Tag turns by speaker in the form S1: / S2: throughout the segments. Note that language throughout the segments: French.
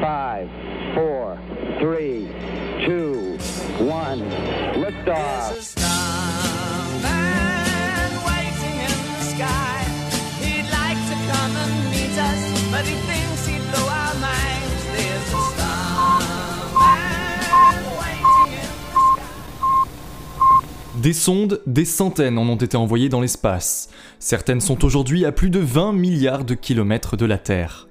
S1: 5, 4, 3, 2, 1. Liftoff.
S2: Des sondes, des centaines en ont été envoyées dans l'espace. Certaines sont aujourd'hui à plus de 20 milliards de kilomètres de la Terre.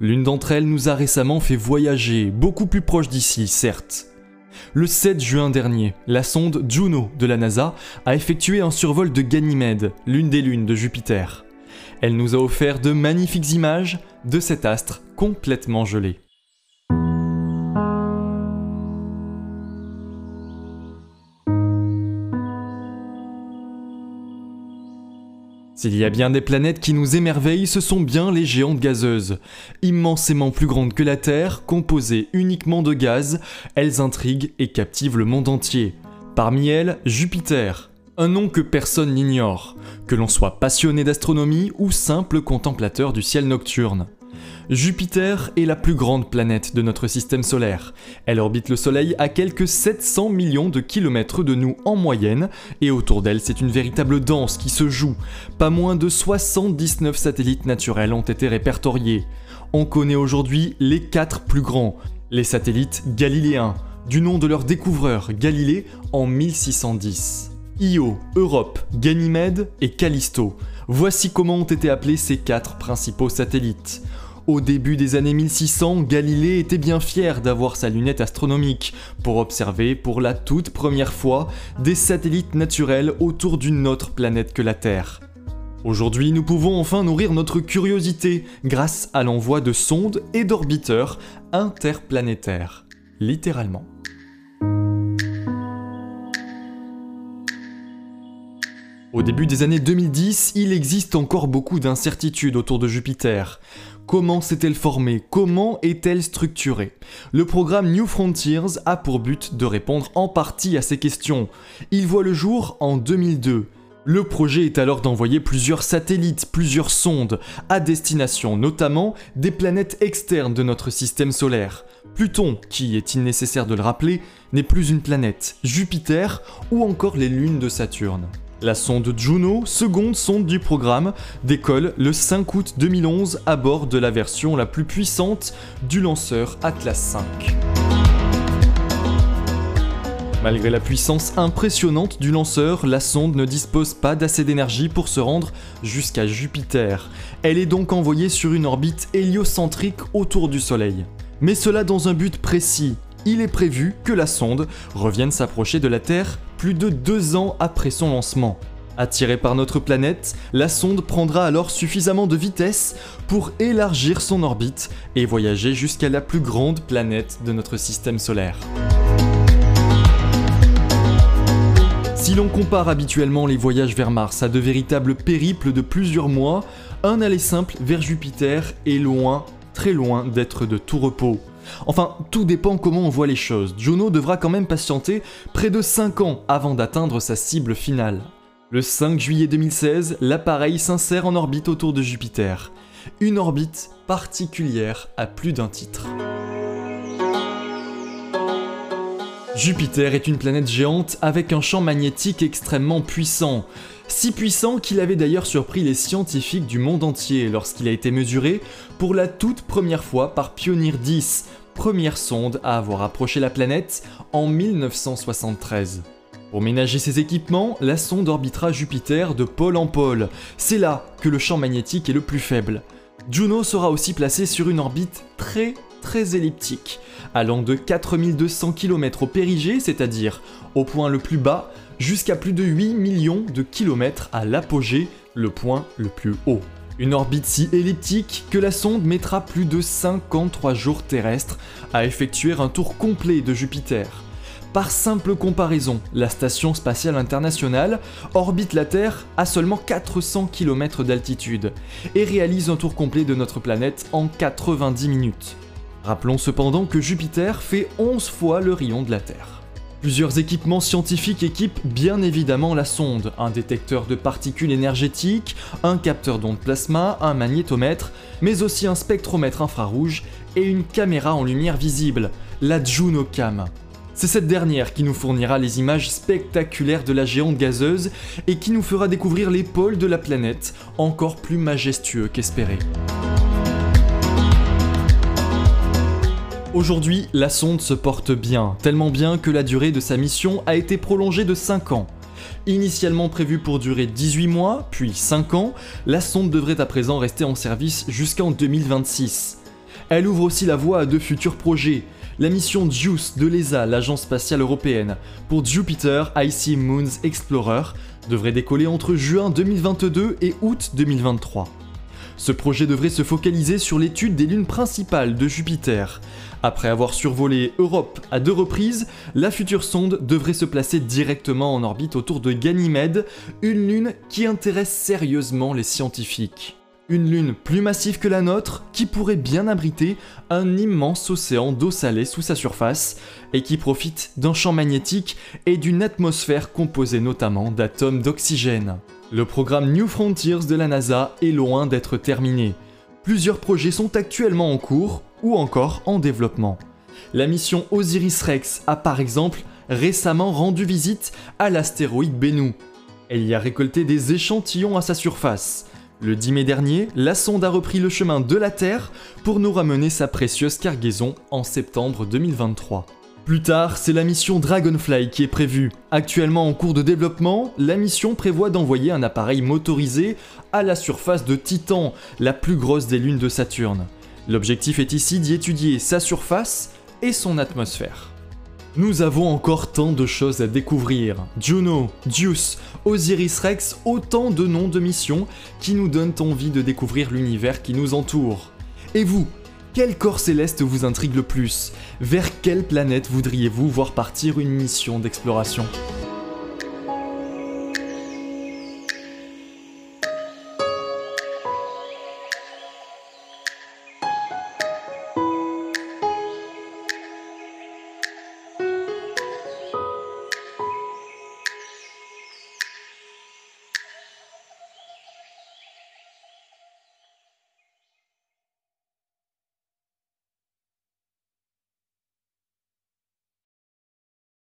S2: L'une d'entre elles nous a récemment fait voyager, beaucoup plus proche d'ici, certes. Le 7 juin dernier, la sonde Juno de la NASA a effectué un survol de Ganymède, l'une des lunes de Jupiter. Elle nous a offert de magnifiques images de cet astre complètement gelé. S'il y a bien des planètes qui nous émerveillent, ce sont bien les géantes gazeuses. Immensément plus grandes que la Terre, composées uniquement de gaz, elles intriguent et captivent le monde entier. Parmi elles, Jupiter, un nom que personne n'ignore, que l'on soit passionné d'astronomie ou simple contemplateur du ciel nocturne. Jupiter est la plus grande planète de notre système solaire. Elle orbite le Soleil à quelques 700 millions de kilomètres de nous en moyenne, et autour d'elle c'est une véritable danse qui se joue. Pas moins de 79 satellites naturels ont été répertoriés. On connaît aujourd'hui les quatre plus grands, les satellites galiléens, du nom de leur découvreur Galilée en 1610. Io, Europe, Ganymède et Callisto. Voici comment ont été appelés ces quatre principaux satellites. Au début des années 1600, Galilée était bien fier d'avoir sa lunette astronomique pour observer pour la toute première fois des satellites naturels autour d'une autre planète que la Terre. Aujourd'hui, nous pouvons enfin nourrir notre curiosité grâce à l'envoi de sondes et d'orbiteurs interplanétaires. Littéralement. Au début des années 2010, il existe encore beaucoup d'incertitudes autour de Jupiter. Comment s'est-elle formée? Comment est-elle structurée? Le programme New Frontiers a pour but de répondre en partie à ces questions. Il voit le jour en 2002. Le projet est alors d'envoyer plusieurs satellites, plusieurs sondes, à destination notamment des planètes externes de notre système solaire. Pluton, qui, est-il nécessaire de le rappeler, n'est plus une planète, Jupiter ou encore les lunes de Saturne. La sonde Juno, seconde sonde du programme, décolle le 5 août 2011 à bord de la version la plus puissante du lanceur Atlas 5. Malgré la puissance impressionnante du lanceur, la sonde ne dispose pas d'assez d'énergie pour se rendre jusqu'à Jupiter. Elle est donc envoyée sur une orbite héliocentrique autour du Soleil. Mais cela dans un but précis. Il est prévu que la sonde revienne s'approcher de la Terre plus de deux ans après son lancement. Attirée par notre planète, la sonde prendra alors suffisamment de vitesse pour élargir son orbite et voyager jusqu'à la plus grande planète de notre système solaire. Si l'on compare habituellement les voyages vers Mars à de véritables périples de plusieurs mois, un aller simple vers Jupiter est loin, très loin d'être de tout repos. Enfin, tout dépend comment on voit les choses. Juno devra quand même patienter près de 5 ans avant d'atteindre sa cible finale. Le 5 juillet 2016, l'appareil s'insère en orbite autour de Jupiter. Une orbite particulière à plus d'un titre. Jupiter est une planète géante avec un champ magnétique extrêmement puissant, si puissant qu'il avait d'ailleurs surpris les scientifiques du monde entier lorsqu'il a été mesuré pour la toute première fois par Pioneer 10, première sonde à avoir approché la planète en 1973. Pour ménager ses équipements, la sonde orbitera Jupiter de pôle en pôle. C'est là que le champ magnétique est le plus faible. Juno sera aussi placée sur une orbite très très elliptique, allant de 4200 km au périgée, c'est-à-dire au point le plus bas, jusqu'à plus de 8 millions de kilomètres à l'apogée, le point le plus haut. Une orbite si elliptique que la sonde mettra plus de 53 jours terrestres à effectuer un tour complet de Jupiter. Par simple comparaison, la Station spatiale internationale orbite la Terre à seulement 400 km d'altitude et réalise un tour complet de notre planète en 90 minutes. Rappelons cependant que Jupiter fait 11 fois le rayon de la Terre. Plusieurs équipements scientifiques équipent bien évidemment la sonde, un détecteur de particules énergétiques, un capteur d'ondes plasma, un magnétomètre, mais aussi un spectromètre infrarouge et une caméra en lumière visible, la Juno Cam. C'est cette dernière qui nous fournira les images spectaculaires de la géante gazeuse et qui nous fera découvrir les pôles de la planète, encore plus majestueux qu'espéré. Aujourd'hui, la sonde se porte bien, tellement bien que la durée de sa mission a été prolongée de 5 ans. Initialement prévue pour durer 18 mois, puis 5 ans, la sonde devrait à présent rester en service jusqu'en 2026. Elle ouvre aussi la voie à de futurs projets, la mission JUICE de l'ESA, l'agence spatiale européenne, pour Jupiter Icy Moons Explorer, devrait décoller entre juin 2022 et août 2023. Ce projet devrait se focaliser sur l'étude des lunes principales de Jupiter. Après avoir survolé Europe à deux reprises, la future sonde devrait se placer directement en orbite autour de Ganymède, une lune qui intéresse sérieusement les scientifiques. Une lune plus massive que la nôtre qui pourrait bien abriter un immense océan d'eau salée sous sa surface et qui profite d'un champ magnétique et d'une atmosphère composée notamment d'atomes d'oxygène. Le programme New Frontiers de la NASA est loin d'être terminé. Plusieurs projets sont actuellement en cours ou encore en développement. La mission Osiris-Rex a par exemple récemment rendu visite à l'astéroïde Bennu. Elle y a récolté des échantillons à sa surface. Le 10 mai dernier, la sonde a repris le chemin de la Terre pour nous ramener sa précieuse cargaison en septembre 2023. Plus tard, c'est la mission Dragonfly qui est prévue. Actuellement en cours de développement, la mission prévoit d'envoyer un appareil motorisé à la surface de Titan, la plus grosse des lunes de Saturne. L'objectif est ici d'y étudier sa surface et son atmosphère. Nous avons encore tant de choses à découvrir. Juno, Zeus, Osiris Rex, autant de noms de missions qui nous donnent envie de découvrir l'univers qui nous entoure. Et vous, quel corps céleste vous intrigue le plus? Vers quelle planète voudriez-vous voir partir une mission d'exploration?